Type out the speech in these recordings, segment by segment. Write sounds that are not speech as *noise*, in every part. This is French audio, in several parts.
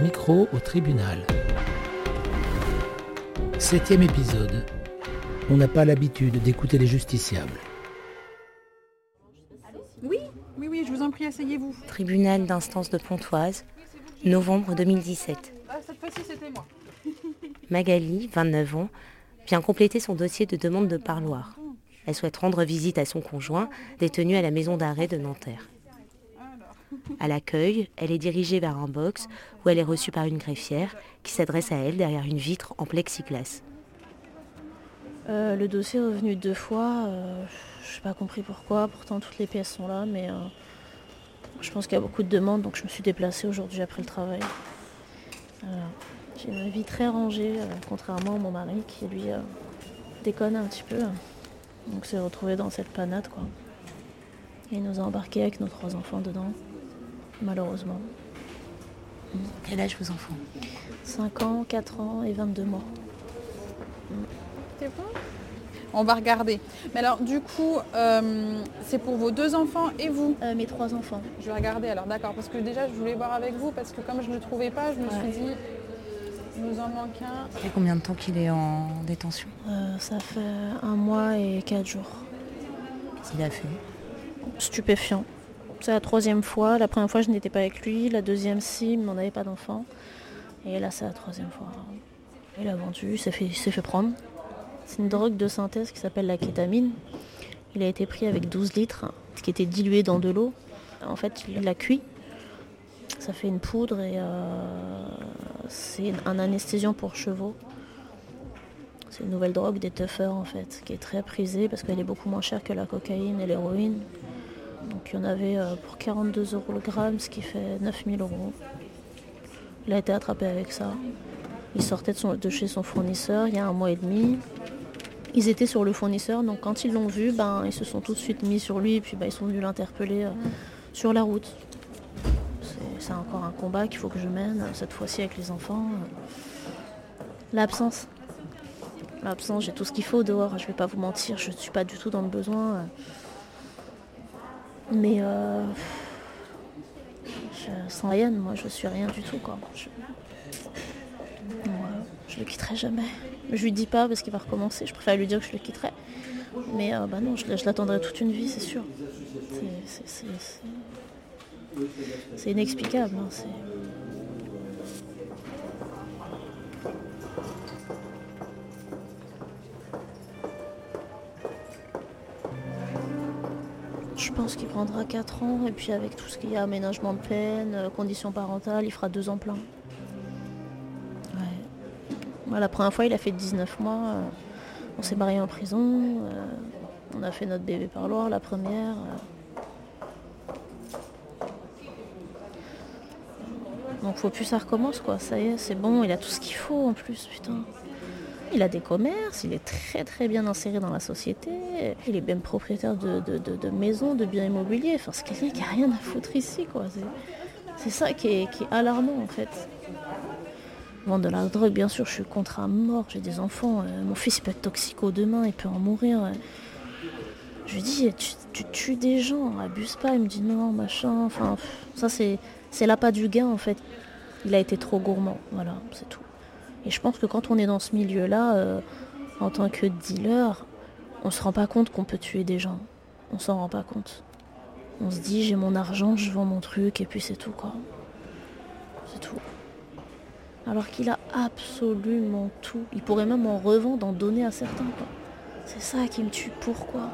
micro au tribunal. Septième épisode. On n'a pas l'habitude d'écouter les justiciables. Oui, oui, oui, je vous en prie, asseyez-vous. Tribunal d'instance de Pontoise, novembre 2017. Ah, cette fois-ci, c'était moi. *laughs* Magali, 29 ans, vient compléter son dossier de demande de parloir. Elle souhaite rendre visite à son conjoint, détenu à la maison d'arrêt de Nanterre. À l'accueil, elle est dirigée vers un box où elle est reçue par une greffière qui s'adresse à elle derrière une vitre en plexiglas. Euh, le dossier est revenu deux fois. euh, je n'ai pas compris pourquoi. Pourtant, toutes les pièces sont là. Mais euh, je pense qu'il y a beaucoup de demandes. Donc, je me suis déplacée aujourd'hui après le travail. Voilà. J'ai une vie très rangée, euh, contrairement à mon mari qui, lui, euh, déconne un petit peu. Donc, s'est retrouvé dans cette panade. Quoi. Et il nous a embarqués avec nos trois enfants dedans. Malheureusement. Quel âge vos enfants? 5 ans, 4 ans et 22 mois. C'est bon On va regarder. Mais alors, du coup, euh, c'est pour vos deux enfants et vous? Euh, mes trois enfants. Je vais regarder alors, d'accord. Parce que déjà, je voulais voir avec vous, parce que comme je ne le trouvais pas, je me Ouais. suis dit, il nous en manque un. Ça fait combien de temps qu'il est en détention? Euh, ça fait un mois et quatre jours. Qu'est-ce qu'il a fait? Stupéfiant. C'est la troisième fois. La première fois, je n'étais pas avec lui. La deuxième, si, mais on n'avait pas d'enfant. Et là, c'est la troisième fois. Il a vendu, il s'est fait, prendre. C'est une drogue de synthèse qui s'appelle la kétamine. Il a été pris avec 12 litres, ce qui était dilué dans de l'eau. En fait, il l'a cuit. Ça fait une poudre et euh, c'est un anesthésiant pour chevaux. C'est une nouvelle drogue des tuffers en fait, qui est très prisée parce qu'elle est beaucoup moins chère que la cocaïne et l'héroïne. Donc il y en avait euh, pour 42 euros le gramme, ce qui fait 9000 euros. Il a été attrapé avec ça. Il sortait de, chez son fournisseur il y a un mois et demi. Ils étaient sur le fournisseur, donc quand ils l'ont vu, ben, ils se sont tout de suite mis sur lui et puis ben, ils sont venus l'interpeller euh, sur la route. C'est- encore un combat qu'il faut que je mène, euh, cette fois-ci avec les enfants. L'absence. L'absence, j'ai tout ce qu'il faut dehors, je vais pas vous mentir, je ne suis pas du tout dans le besoin. Euh. Mais euh, je, sans Ryan, moi je suis rien du tout quoi. Je, Ouais, je le quitterai jamais. Je lui dis pas parce qu'il va recommencer, je préfère lui dire que je le quitterai. Mais euh, bah non, je, l'attendrai toute une vie, c'est sûr. C'est inexplicable. hein, prendra 4 ans et puis avec tout ce qu'il y a, aménagement de peine, euh, conditions parentales, il fera 2 ans plein. La première fois, il a fait 19 mois. euh, on s'est mariés en prison. euh, on a fait notre bébé parloir, la première. Donc faut plus ça recommence quoi, ça y est, c'est bon, il a tout ce qu'il faut en plus, putain. Il a des commerces, il est très très bien inséré dans la société, il est même propriétaire de, maisons, de biens immobiliers, enfin c'est quelqu'un qui a rien à foutre ici quoi. C'est- ça qui est, qui alarmant en fait. Vendre de la drogue, bien sûr, je suis contre à mort, j'ai des enfants, euh, mon fils il peut être toxico demain, il peut en mourir. Je lui dis, tu, tu tues des gens, abuse pas, il me dit non, machin, enfin, ça c'est c'est l'appât du gain en fait. Il a été trop gourmand, voilà, c'est tout. Et je pense que quand on est dans ce milieu-là, euh, en tant que dealer, on se rend pas compte qu'on peut tuer des gens. On s'en rend pas compte. On se dit j'ai mon argent, je vends mon truc et puis c'est tout quoi. C'est tout. Alors qu'il a absolument tout. Il pourrait même en revendre, en donner à certains quoi. C'est ça qui me tue. Pourquoi?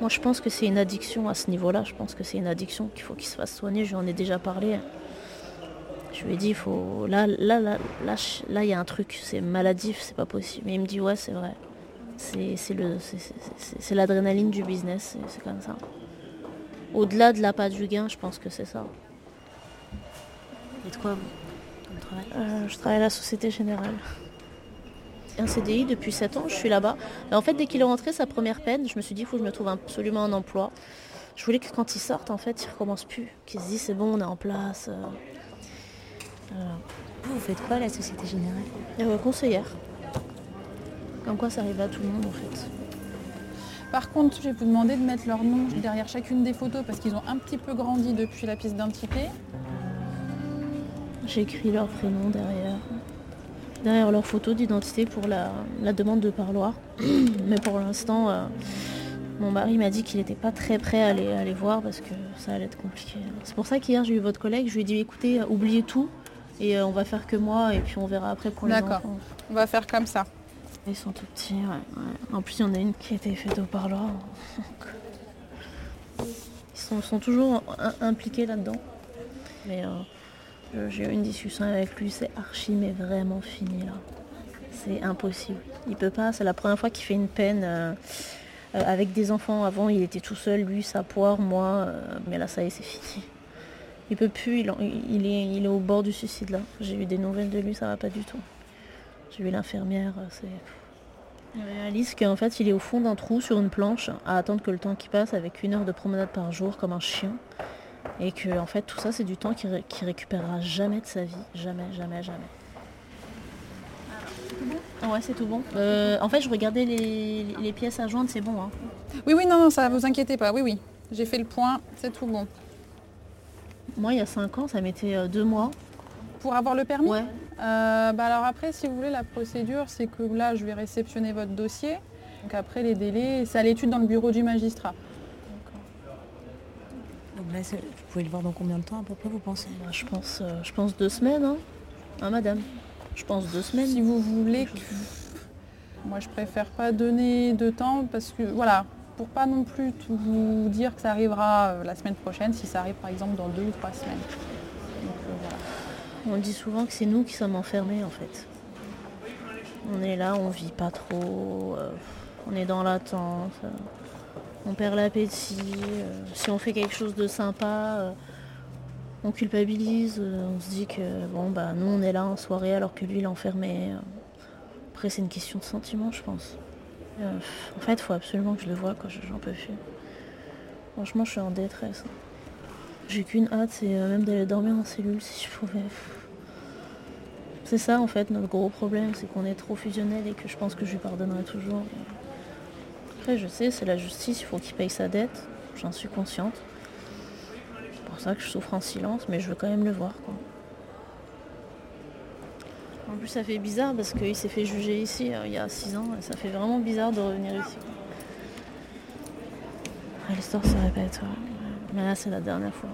Moi je pense que c'est une addiction à ce niveau-là. Je pense que c'est une addiction qu'il faut qu'il se fasse soigner. Je lui en ai déjà parlé. Je lui ai dit, faut. Là, là, là, là, il y a un truc, c'est maladif, c'est pas possible. Mais il me dit, ouais, c'est vrai. C'est l'adrénaline du business, c'est- comme ça. Au-delà de l'appât du gain, je pense que c'est ça. Et de quoi vous travail? Euh, je travaille à la Société Générale. Un CDI depuis 7 ans, je suis là-bas. En fait, dès qu'il est rentré, sa première peine, je me suis dit, il faut que je me trouve absolument un emploi. Je voulais que quand il sorte, en fait, il recommence plus. Qu'il se dise, c'est bon, on est en place. Vous, vous faites quoi à la Société Générale? Euh, conseillère. Comme quoi, ça arrive à tout le monde, en fait. Par contre, je vais vous demander de mettre leur nom derrière chacune des photos parce qu'ils ont un petit peu grandi depuis la pièce d'identité. J'ai écrit leur prénom derrière. Derrière leur photo d'identité pour la, demande de parloir. *clears throat* Mais pour l'instant, euh, mon mari m'a dit qu'il n'était pas très prêt à aller, à voir parce que ça allait être compliqué. C'est pour ça qu'hier j'ai eu votre collègue, je lui ai dit écoutez, oubliez tout et euh, on va faire que moi et puis on verra après pour les enfants. D'accord, on va faire comme ça. Ils sont tout petits, En plus il y en a une qui a été faite au parloir. *laughs* Ils sont, toujours impliqués là-dedans. Mais euh, j'ai eu une discussion avec lui, c'est archi mais vraiment fini là. C'est impossible. Il peut pas, c'est la première fois qu'il fait une peine. Euh, euh, avec des enfants, avant il était tout seul, lui, sa poire, moi, mais là ça y est, c'est fini. Il peut plus, il, est, il est au bord du suicide là. J'ai eu des nouvelles de lui, ça va pas du tout. J'ai vu l'infirmière, euh, c'est. Il réalise qu'en fait il est au fond d'un trou sur une planche à attendre que le temps qui passe avec une heure de promenade par jour comme un chien. Et que en fait tout ça c'est du temps qu'il récupérera jamais de sa vie. Jamais, jamais, jamais. Ah ouais, c'est tout bon. Euh, en fait, je regardais les, pièces à joindre, c'est bon. Hein. Oui, oui, non, non, ça vous inquiétez pas. Oui, oui. J'ai fait le point, c'est tout bon. Moi, il y a 5 ans, ça mettait euh, deux mois. Pour avoir le permis Ouais. Euh, bah alors après, si vous voulez, la procédure, c'est que là, je vais réceptionner votre dossier. Donc après, les délais, c'est à l'étude dans le bureau du magistrat. Donc là, vous pouvez le voir dans combien de temps à peu près, vous pensez? Bah, je, pense, je pense deux semaines, hein, hein madame je pense deux semaines. Si vous voulez. Moi, je préfère pas donner de temps parce que, voilà, pour pas non plus vous dire que ça arrivera euh, la semaine prochaine, si ça arrive par exemple dans deux ou trois semaines. Euh, on dit souvent que c'est nous qui sommes enfermés en fait. On est là, on vit pas trop, euh, on est dans l'attente, on perd l'appétit. si on fait quelque chose de sympa, on culpabilise, on se dit que bon bah nous on est là en soirée alors que lui il est enfermé. Après c'est une question de sentiment je pense. Euh, en fait il faut absolument que je le voie quand j'en peux plus. Franchement je suis en détresse. J'ai qu'une hâte, c'est euh, même d'aller dormir en cellule si je pouvais. C'est ça en fait notre gros problème, c'est qu'on est trop fusionnel et que je pense que je lui pardonnerai toujours. Après je sais, c'est la justice, il faut qu'il paye sa dette, j'en suis consciente pour ça que je souffre en silence, mais je veux quand même le voir. En plus, ça fait bizarre parce qu'il s'est fait juger ici euh, il y a 6 ans. Ça fait vraiment bizarre de revenir ici. L'histoire se répète. Mais là, c'est la dernière fois.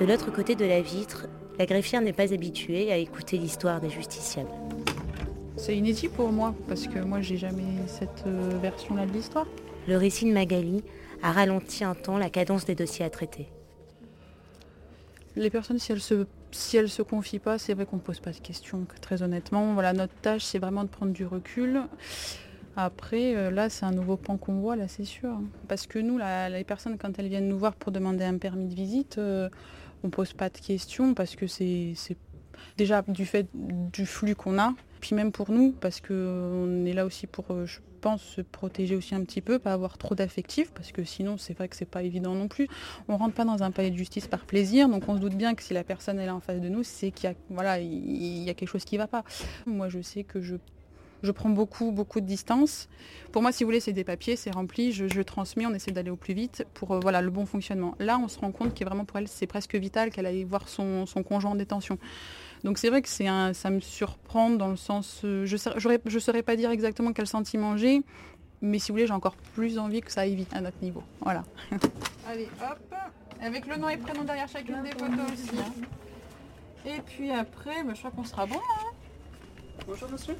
De l'autre côté de la vitre, la greffière n'est pas habituée à écouter l'histoire des justiciables. C'est inédit pour moi, parce que moi j'ai jamais cette euh, version-là de l'histoire. Le récit de Magali a ralenti un temps la cadence des dossiers à traiter. Les personnes, si elles se, si elles se confient pas, c'est vrai qu'on ne pose pas de questions, très honnêtement. Voilà, notre tâche, c'est vraiment de prendre du recul. Après, euh, là, c'est un nouveau pan qu'on voit, là, c'est sûr. Parce que nous, les personnes, quand elles viennent nous voir pour demander un permis de visite, euh, on pose pas de questions parce que c'est déjà du fait du flux qu'on a, puis même pour nous, parce qu'on est là aussi pour, euh, je pense, se protéger aussi un petit peu, pas avoir trop d'affectifs, parce que sinon c'est vrai que c'est pas évident non plus. On rentre pas dans un palais de justice par plaisir, donc on se doute bien que si la personne est là en face de nous, c'est qu'il y a, voilà, il y a quelque chose qui va pas. Moi je sais que je je prends beaucoup, beaucoup de distance. Pour moi, si vous voulez, c'est des papiers, c'est rempli, je, transmets, on essaie d'aller au plus vite pour euh, voilà, le bon fonctionnement. Là, on se rend compte que vraiment pour elle, c'est presque vital qu'elle aille voir son, conjoint en détention. Donc c'est vrai que c'est un, ça me surprend dans le sens, euh, je ne saurais pas dire exactement quel sentiment j'ai, mais si vous voulez, j'ai encore plus envie que ça aille vite à notre niveau. Voilà. *laughs* Allez, hop, avec le nom et prénom derrière chacune des photos aussi. Hein. Et puis après, bah, je crois qu'on sera bon. Hein. Bonjour monsieur.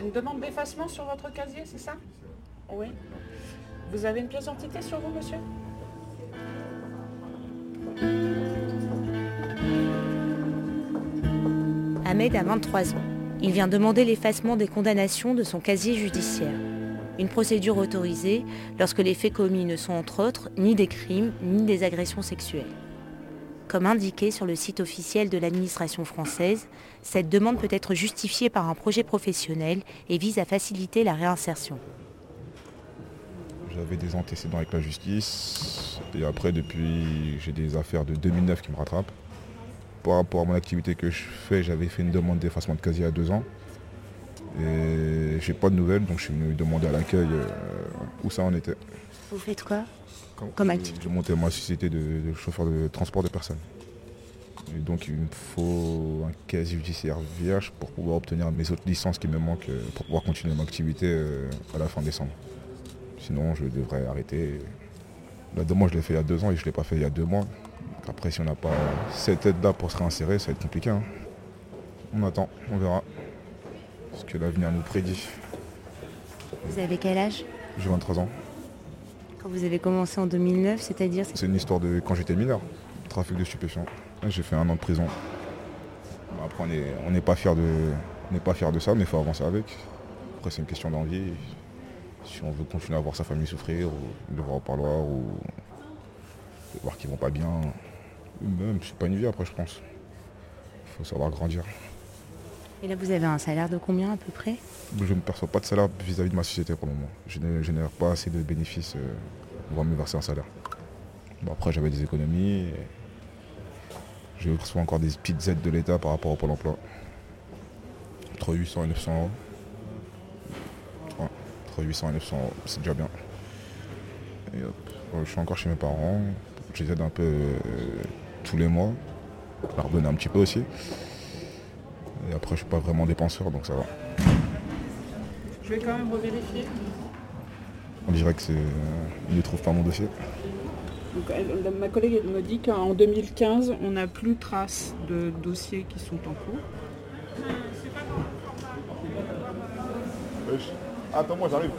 Une demande d'effacement sur votre casier, c'est ça? Oui. Vous avez une pièce d'identité sur vous, monsieur? Ahmed a 23 ans. Il vient demander l'effacement des condamnations de son casier judiciaire. Une procédure autorisée lorsque les faits commis ne sont entre autres ni des crimes ni des agressions sexuelles. Comme indiqué sur le site officiel de l'administration française, cette demande peut être justifiée par un projet professionnel et vise à faciliter la réinsertion. J'avais des antécédents avec la justice et après depuis j'ai des affaires de 2009 qui me rattrapent. Par rapport à mon activité que je fais, j'avais fait une demande d'effacement de casier à deux ans. Et j'ai pas de nouvelles, donc je suis venu demander à l'accueil euh, où ça en était. Vous faites quoi Comme activité J'ai monté ma société de, de chauffeur de transport de personnes. Et donc il me faut un casier judiciaire vierge pour pouvoir obtenir mes autres licences qui me manquent euh, pour pouvoir continuer mon activité euh, à la fin décembre. Sinon je devrais arrêter. La demande je l'ai fait il y a deux ans et je ne l'ai pas fait il y a deux mois. Après si on n'a pas cette aide-là pour se réinsérer, ça va être compliqué. hein. On attend, on verra. Ce que l'avenir nous prédit. Vous avez quel âge? J'ai 23 ans. Quand vous avez commencé en 2009, c'est-à-dire C'est une histoire de quand j'étais mineur, trafic de stupéfiants. J'ai fait un an de prison. Après, on n'est pas fier de, on n'est pas fier de ça, mais il faut avancer avec. Après, c'est une question d'envie. Si on veut continuer à voir sa famille souffrir, ou de voir au parloir, ou de voir qu'ils vont pas bien, même, c'est pas une vie après, je pense. Il faut savoir grandir. Et là, vous avez un salaire de combien à peu près? Je ne perçois pas de salaire vis-à-vis de ma société pour le moment. Je ne génère pas assez de bénéfices euh, pour me verser un salaire. Bon, après, j'avais des économies. et Je reçois encore des petites aides de l'État par rapport au Pôle emploi. Entre 800 et 900 euros. Ouais, entre 800 et 900 euros, c'est déjà bien. Et hop, je suis encore chez mes parents. Je les aide un peu euh, tous les mois. Je leur un petit peu aussi. Et après, je suis pas vraiment dépenseur, donc ça va. Je vais quand même revérifier. On dirait que c'est. euh, Ils ne trouvent pas mon dossier. Donc, elle- ma collègue me dit qu'en 2015, on n'a plus trace de dossiers qui sont en cours. Attends, moi j'arrive.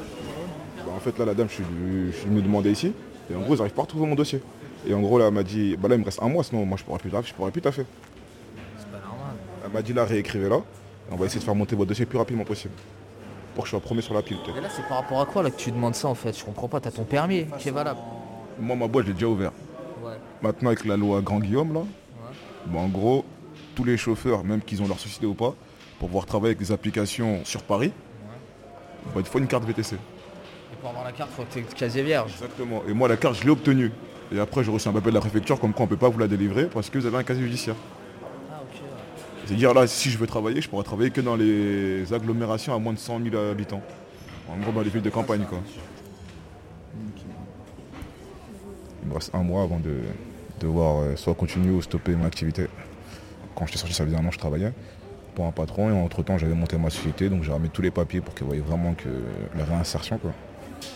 Bah, en fait, là, la dame, je suis, je demander ici. Et en gros, ils n'arrivent pas à retrouver mon dossier. Et en gros, là, elle m'a dit, bah là, il me reste un mois, sinon moi, je pourrais plus, je pourrais plus taffer. C'est pas normal. Elle m'a dit, là, réécrivez là. Et on va essayer de faire monter votre dossier le plus rapidement possible. Pour que je sois premier sur la pile. peut-être. Mais là, c'est par rapport à quoi là que tu demandes ça en fait? Je comprends pas, t'as ton permis qui est valable. Moi, ma boîte, je l'ai déjà ouvert. Ouais. Maintenant, avec la loi Grand Guillaume, là, bah, en gros, tous les chauffeurs, même qu'ils ont leur société ou pas, pour pouvoir travailler avec des applications sur Paris, bah, il faut une carte VTC. Et pour avoir la carte, faut que tu aies le casier vierge. Exactement. Et moi, la carte, je l'ai obtenue. Et après, j'ai reçu un papier de la préfecture comme quoi on ne peut pas vous la délivrer parce que vous avez un casier judiciaire. Ah ok. C'est-à-dire là, si je veux travailler, je pourrais travailler que dans les agglomérations à moins de 100 000 habitants. En gros, dans les villes de campagne, quoi. Il me reste un mois avant de devoir euh, soit continuer ou stopper mon activité. Quand j'étais sorti, ça faisait un an que je travaillais pour un patron et entre-temps, j'avais monté ma société, donc j'ai remis tous les papiers pour qu'ils voient vraiment que la réinsertion, quoi.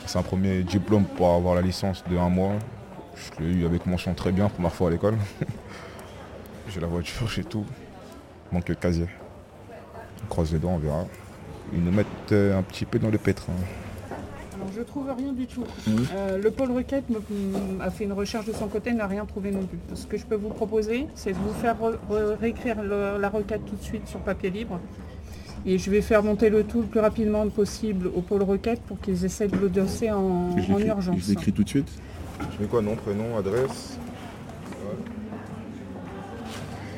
C'est un premier diplôme pour avoir la licence de un mois. Je l'ai eu avec mention très bien, première fois à l'école. *laughs* j'ai la voiture, j'ai tout. Manque le casier. On croise les doigts, on verra. Ils nous mettent euh, un petit peu dans le pétrin. Alors je trouve rien du tout. Mhm. Euh, le pôle requête a fait une recherche de son côté, n'a rien trouvé non plus. Ce que je peux vous proposer, c'est de vous faire re- re- réécrire le- la requête tout de suite sur papier libre. Et je vais faire monter le tout le plus rapidement possible au pôle requête pour qu'ils essaient de le dossier en, en urgence. tout de suite? Je mets quoi Nom, prénom, adresse.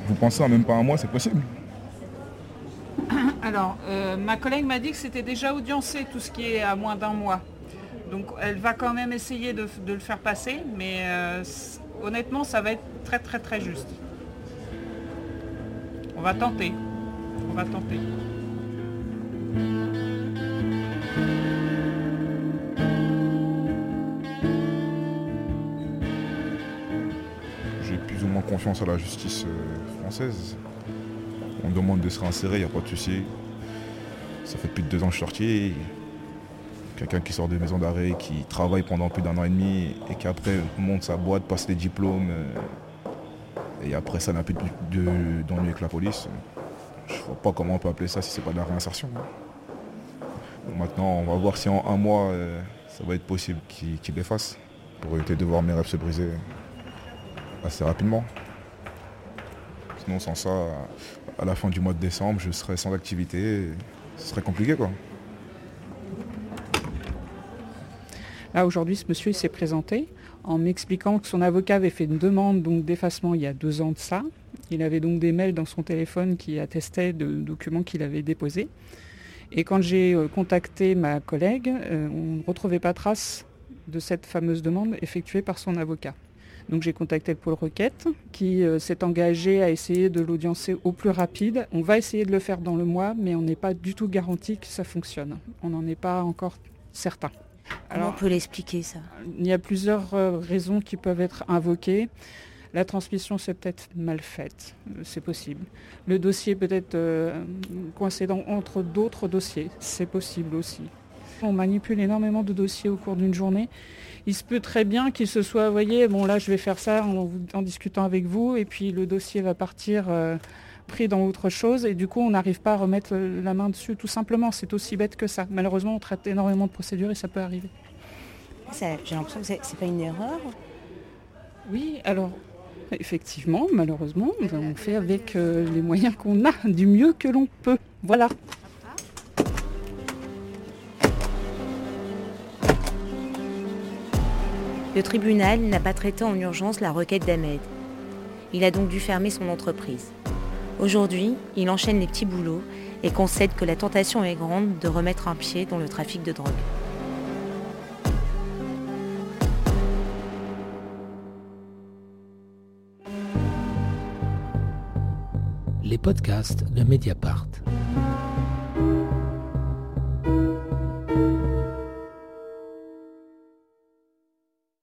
Vous pensez en même pas un mois, c'est possible Alors, euh, ma collègue m'a dit que c'était déjà audiencé tout ce qui est à moins d'un mois. Donc elle va quand même essayer de, le faire passer, mais euh, honnêtement, ça va être très très très juste. On va tenter. On va tenter. Confiance à la justice euh, française. On demande de se réinsérer, il n'y a pas de souci. Ça fait plus de deux ans que je suis sorti. Quelqu'un qui sort de maison d'arrêt, qui travaille pendant plus d'un an et demi et qui après monte sa boîte, passe les diplômes. euh, et après ça n'a plus de- de- d'ennui avec la police. Je vois pas comment on peut appeler ça si c'est pas de la réinsertion. maintenant, on va voir si en un mois, euh, ça va être possible qu'il qu'il les pour éviter de voir mes rêves se briser assez rapidement. Sinon, sans ça, à la fin du mois de décembre, je serai sans activité. Ce serait compliqué, quoi. Là, aujourd'hui, ce monsieur s'est présenté en m'expliquant que son avocat avait fait une demande d'effacement il y a deux ans de ça. Il avait donc des mails dans son téléphone qui attestaient de documents qu'il avait déposés. Et quand j'ai euh, contacté ma collègue, euh, on ne retrouvait pas trace de cette fameuse demande effectuée par son avocat. Donc j'ai contacté le pôle requête qui euh, s'est engagé à essayer de l'audiencer au plus rapide. On va essayer de le faire dans le mois, mais on n'est pas du tout garanti que ça fonctionne. On n'en est pas encore certain. Comment on peut l'expliquer ça? Il y a plusieurs euh, raisons qui peuvent être invoquées. La transmission c'est peut-être mal faite, euh, c'est possible. Le dossier peut être coincé entre d'autres dossiers, c'est possible aussi. On manipule énormément de dossiers au cours d'une journée il se peut très bien qu'il se soit, vous voyez, bon là je vais faire ça en, discutant avec vous, et puis le dossier va partir euh, pris dans autre chose, et du coup on n'arrive pas à remettre la main dessus tout simplement. C'est aussi bête que ça. Malheureusement on traite énormément de procédures et ça peut arriver. J'ai l'impression que c'est pas une erreur. Oui, alors effectivement, malheureusement, on fait avec euh, les moyens qu'on a, du mieux que l'on peut. Voilà. Le tribunal n'a pas traité en urgence la requête d'Ahmed. Il a donc dû fermer son entreprise. Aujourd'hui, il enchaîne les petits boulots et concède que la tentation est grande de remettre un pied dans le trafic de drogue. Les podcasts de Mediapart.